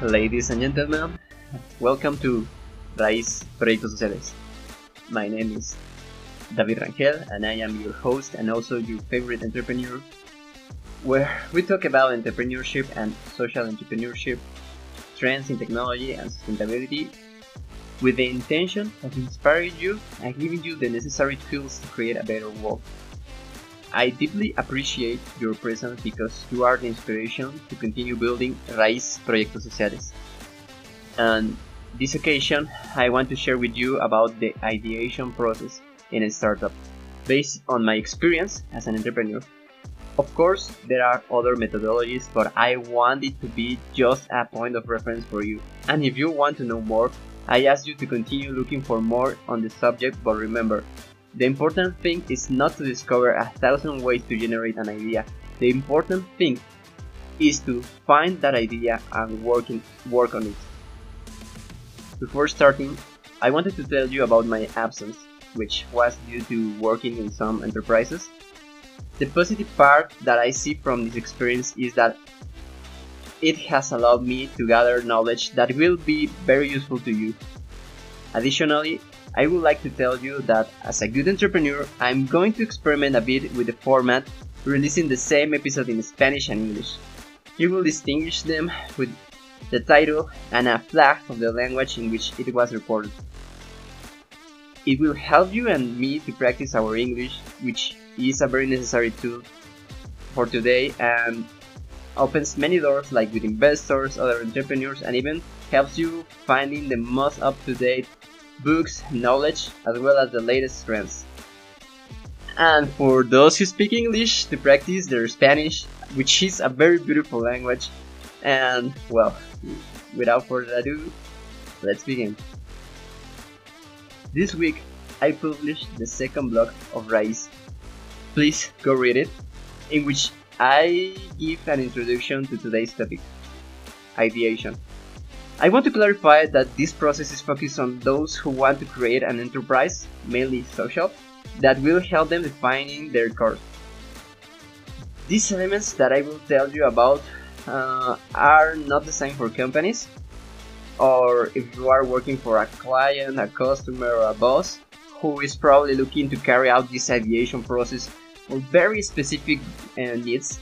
Ladies and gentlemen, welcome to Raíz Proyectos Sociales. My name is David Rangel and I am your host and also your favorite entrepreneur, where we talk about entrepreneurship and social entrepreneurship, trends in technology and sustainability, with the intention of inspiring you and giving you the necessary tools to create a better world. I deeply appreciate your presence because you are the inspiration to continue building Raíz Proyectos Sociales. And this occasion, I want to share with you about the ideation process in a startup, based on my experience as an entrepreneur. Of course, there are other methodologies, but I want it to be just a point of reference for you. And if you want to know more, I ask you to continue looking for more on the subject, but remember, the important thing is not to discover a thousand ways to generate an idea. The important thing is to find that idea and working, work on it. Before starting, I wanted to tell you about my absence, which was due to working in some enterprises. The positive part that I see from this experience is that it has allowed me to gather knowledge that will be very useful to you. Additionally, I would like to tell you that as a good entrepreneur, I'm going to experiment a bit with the format, releasing the same episode in Spanish and English. You will distinguish them with the title and a flag of the language in which it was recorded. It will help you and me to practice our English, which is a very necessary tool for today and opens many doors like with investors, other entrepreneurs, and even helps you finding the most up-to-date books, knowledge, as well as the latest trends. And for those who speak English, to practice their Spanish, which is a very beautiful language. And well, without further ado, let's begin. This week, I published the second blog of Raíz. Please go read it, in which I give an introduction to today's topic ideation. I want to clarify that this process is focused on those who want to create an enterprise, mainly social, that will help them defining their course. These elements that I will tell you about uh, are not designed for companies, or if you are working for a client, a customer, or a boss who is probably looking to carry out this ideation process for very specific uh, needs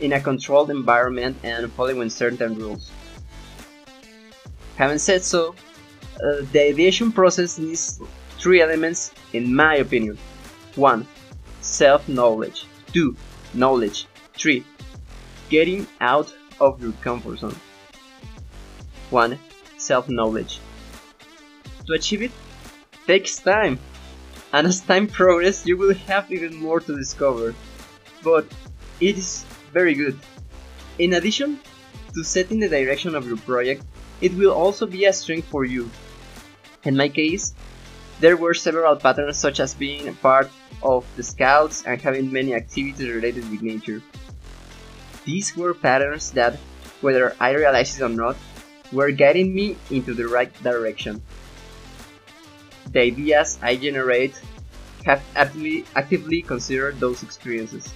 in a controlled environment and following certain rules. Having said so, uh, the ideation process needs three elements in my opinion. 1. Self-knowledge. 2. Knowledge. 3. Getting out of your comfort zone. 1. Self-knowledge. To achieve it, takes time. And as time progresses, you will have even more to discover. But it is very good. In addition to setting the direction of your project, it will also be a strength for you. In my case, there were several patterns such as being a part of the scouts and having many activities related with nature. These were patterns that, whether I realized it or not, were guiding me into the right direction. The ideas I generate have actively, actively considered those experiences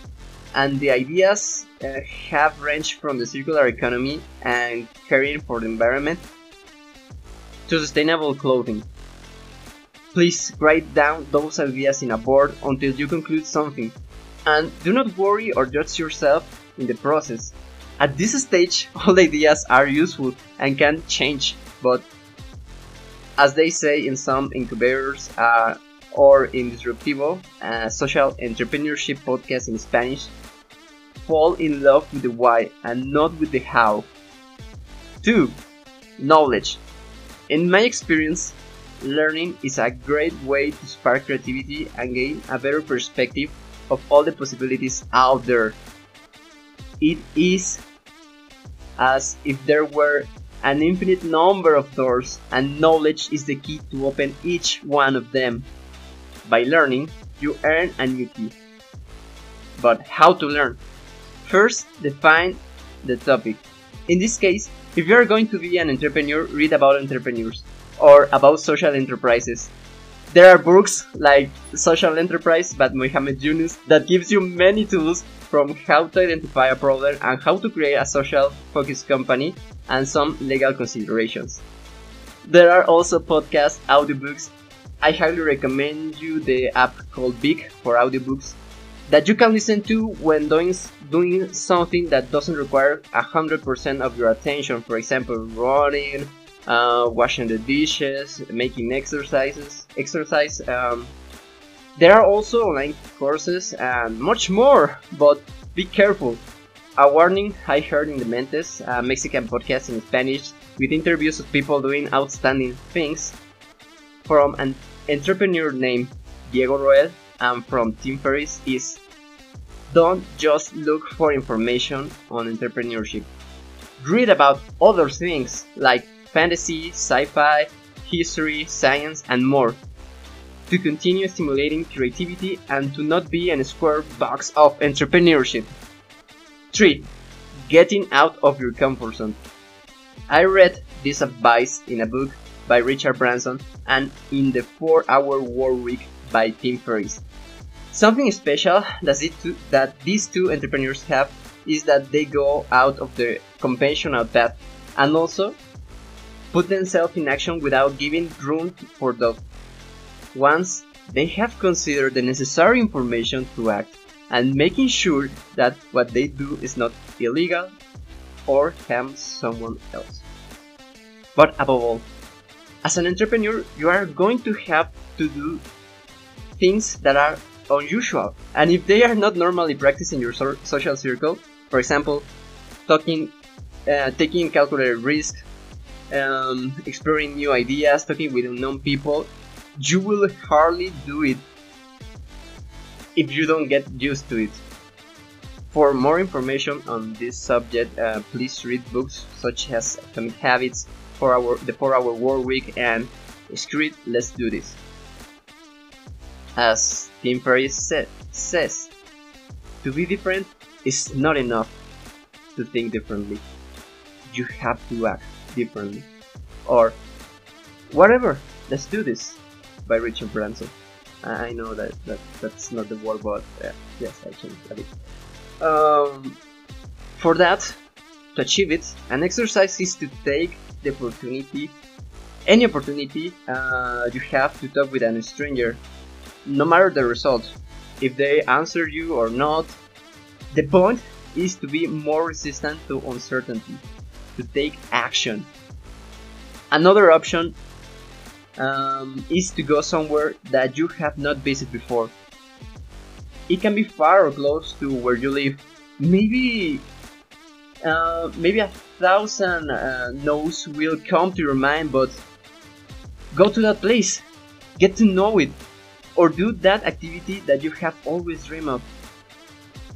and the ideas uh, have ranged from the circular economy and caring for the environment to sustainable clothing. Please write down those ideas in a board until you conclude something, and do not worry or judge yourself in the process. At this stage, all ideas are useful and can change, but as they say in some incubators uh, or in Disruptivo, a social entrepreneurship podcast in Spanish, fall in love with the why and not with the how. 2. Knowledge. In my experience, learning is a great way to spark creativity and gain a better perspective of all the possibilities out there. It is as if there were an infinite number of doors, and knowledge is the key to open each one of them. By learning, you earn a new key. But how to learn? First, define the topic. In this case, if you are going to be an entrepreneur, read about entrepreneurs or about social enterprises. There are books like Social Enterprise by Mohamed Yunus that gives you many tools from how to identify a problem and how to create a social focused company and some legal considerations. There are also podcasts, audiobooks. I highly recommend you the app called Big for audiobooks that you can listen to when doing, doing something that doesn't require 100% of your attention. For example, running, uh, washing the dishes, making exercises, exercise. Um, there are also online courses and much more, but be careful. A warning I heard in the Mentes, a Mexican podcast in Spanish, with interviews of people doing outstanding things, from an entrepreneur named Diego Roel and from Tim Ferriss is don't just look for information on entrepreneurship. Read about other things like fantasy, sci-fi, history, science, and more to continue stimulating creativity and to not be in a square box of entrepreneurship. 3. Getting out of your comfort zone. I read this advice in a book by Richard Branson and in the 4 Hour Work Week by Tim Ferriss. Something special that, these two entrepreneurs have is that they go out of the conventional path and also put themselves in action without giving room for doubt. Once they have considered the necessary information to act and making sure that what they do is not illegal or harms someone else. But above all, as an entrepreneur, you are going to have to do things that are unusual, and if they are not normally practiced in your so social circle, for example, talking, uh, taking calculated risks, um, exploring new ideas, talking with unknown people, you will hardly do it if you don't get used to it. For more information on this subject, uh, please read books such as Atomic Habits, for our, The 4 Hour Work Week, and Screw It Let's Do This. As Tim Ferriss sa says, to be different is not enough to think differently. You have to act differently. Or, whatever, let's do this, by Richard Branson. I know that, that that's not the word, but uh, yes, I changed a bit. Um, for that, to achieve it, an exercise is to take the opportunity, any opportunity uh, you have to talk with a stranger, no matter the result, if they answer you or not. The point is to be more resistant to uncertainty, to take action. Another option um, is to go somewhere that you have not visited before. It can be far or close to where you live. Maybe, uh, maybe a thousand uh, no's will come to your mind, but go to that place, get to know it, or do that activity that you have always dreamed of.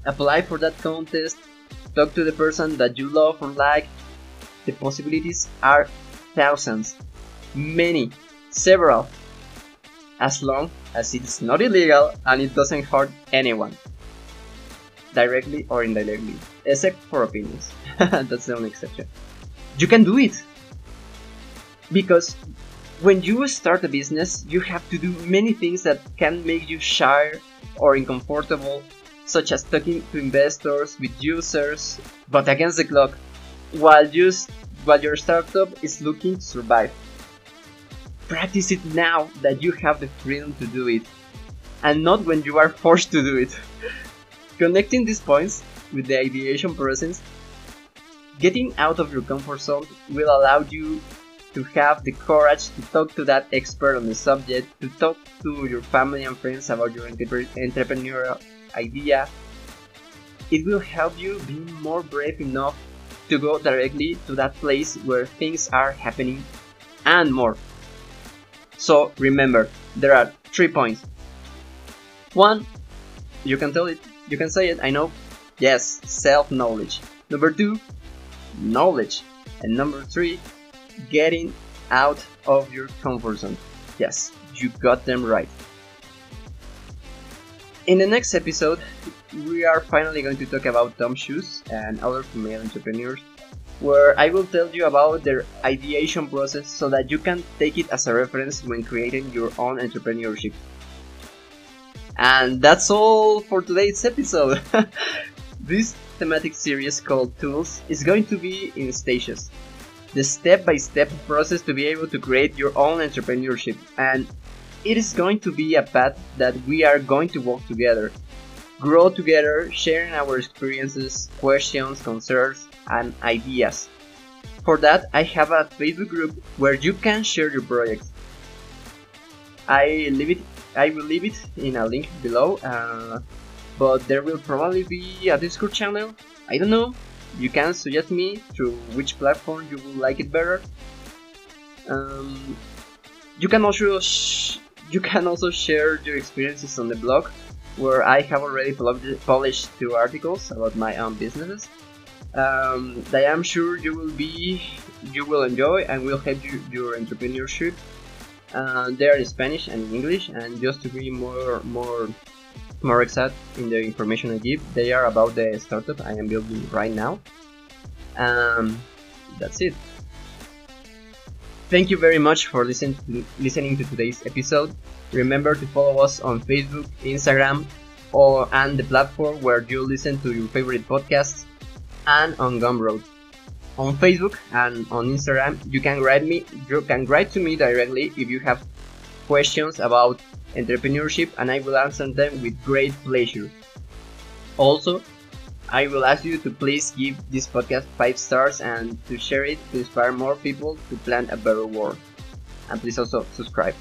Apply for that contest, talk to the person that you love or like. The possibilities are thousands, many, several, as long as it's not illegal and it doesn't hurt anyone, directly or indirectly, except for opinions. That's the only exception. You can do it! Because when you start a business, you have to do many things that can make you shy or uncomfortable, such as talking to investors, with users, but against the clock, while, just, while your startup is looking to survive. Practice it now that you have the freedom to do it, and not when you are forced to do it. Connecting these points with the ideation process, getting out of your comfort zone will allow you to have the courage to talk to that expert on the subject, to talk to your family and friends about your entrepreneurial idea. It will help you be more brave enough to go directly to that place where things are happening and more. So remember, there are three points. One, you can tell it, you can say it, I know. Yes, self knowledge. Number two, knowledge. And number three, getting out of your comfort zone. Yes, you got them right. In the next episode, we are finally going to talk about TOMS Shoes and other female entrepreneurs where I will tell you about their ideation process so that you can take it as a reference when creating your own entrepreneurship. And that's all for today's episode. this thematic series called Tools is going to be in stages. The step by step process to be able to create your own entrepreneurship, and it is going to be a path that we are going to walk together, grow together, sharing our experiences, questions, concerns, and ideas. For that, I have a Facebook group where you can share your projects. I leave it I will leave it in a link below, uh, but there will probably be a Discord channel. I don't know. You can suggest me to which platform you would like it better. Um, you can also you can also share your experiences on the blog, where I have already published two articles about my own businesses. Um, that I am sure you will be you will enjoy and will help you, your entrepreneurship uh, they are in Spanish and in English, and just to be more more more exact in the information I give, they are about the startup I am building right now. Um, that's it. Thank you very much for listen to, listening to today's episode. Remember to follow us on Facebook, Instagram, or and the platform where you listen to your favorite podcasts, and on Gumroad on Facebook and on Instagram. You can write me. You can write to me directly if you have questions about entrepreneurship, and I will answer them with great pleasure. Also, I will ask you to please give this podcast 5 stars and to share it to inspire more people to plan a better world. And please also subscribe.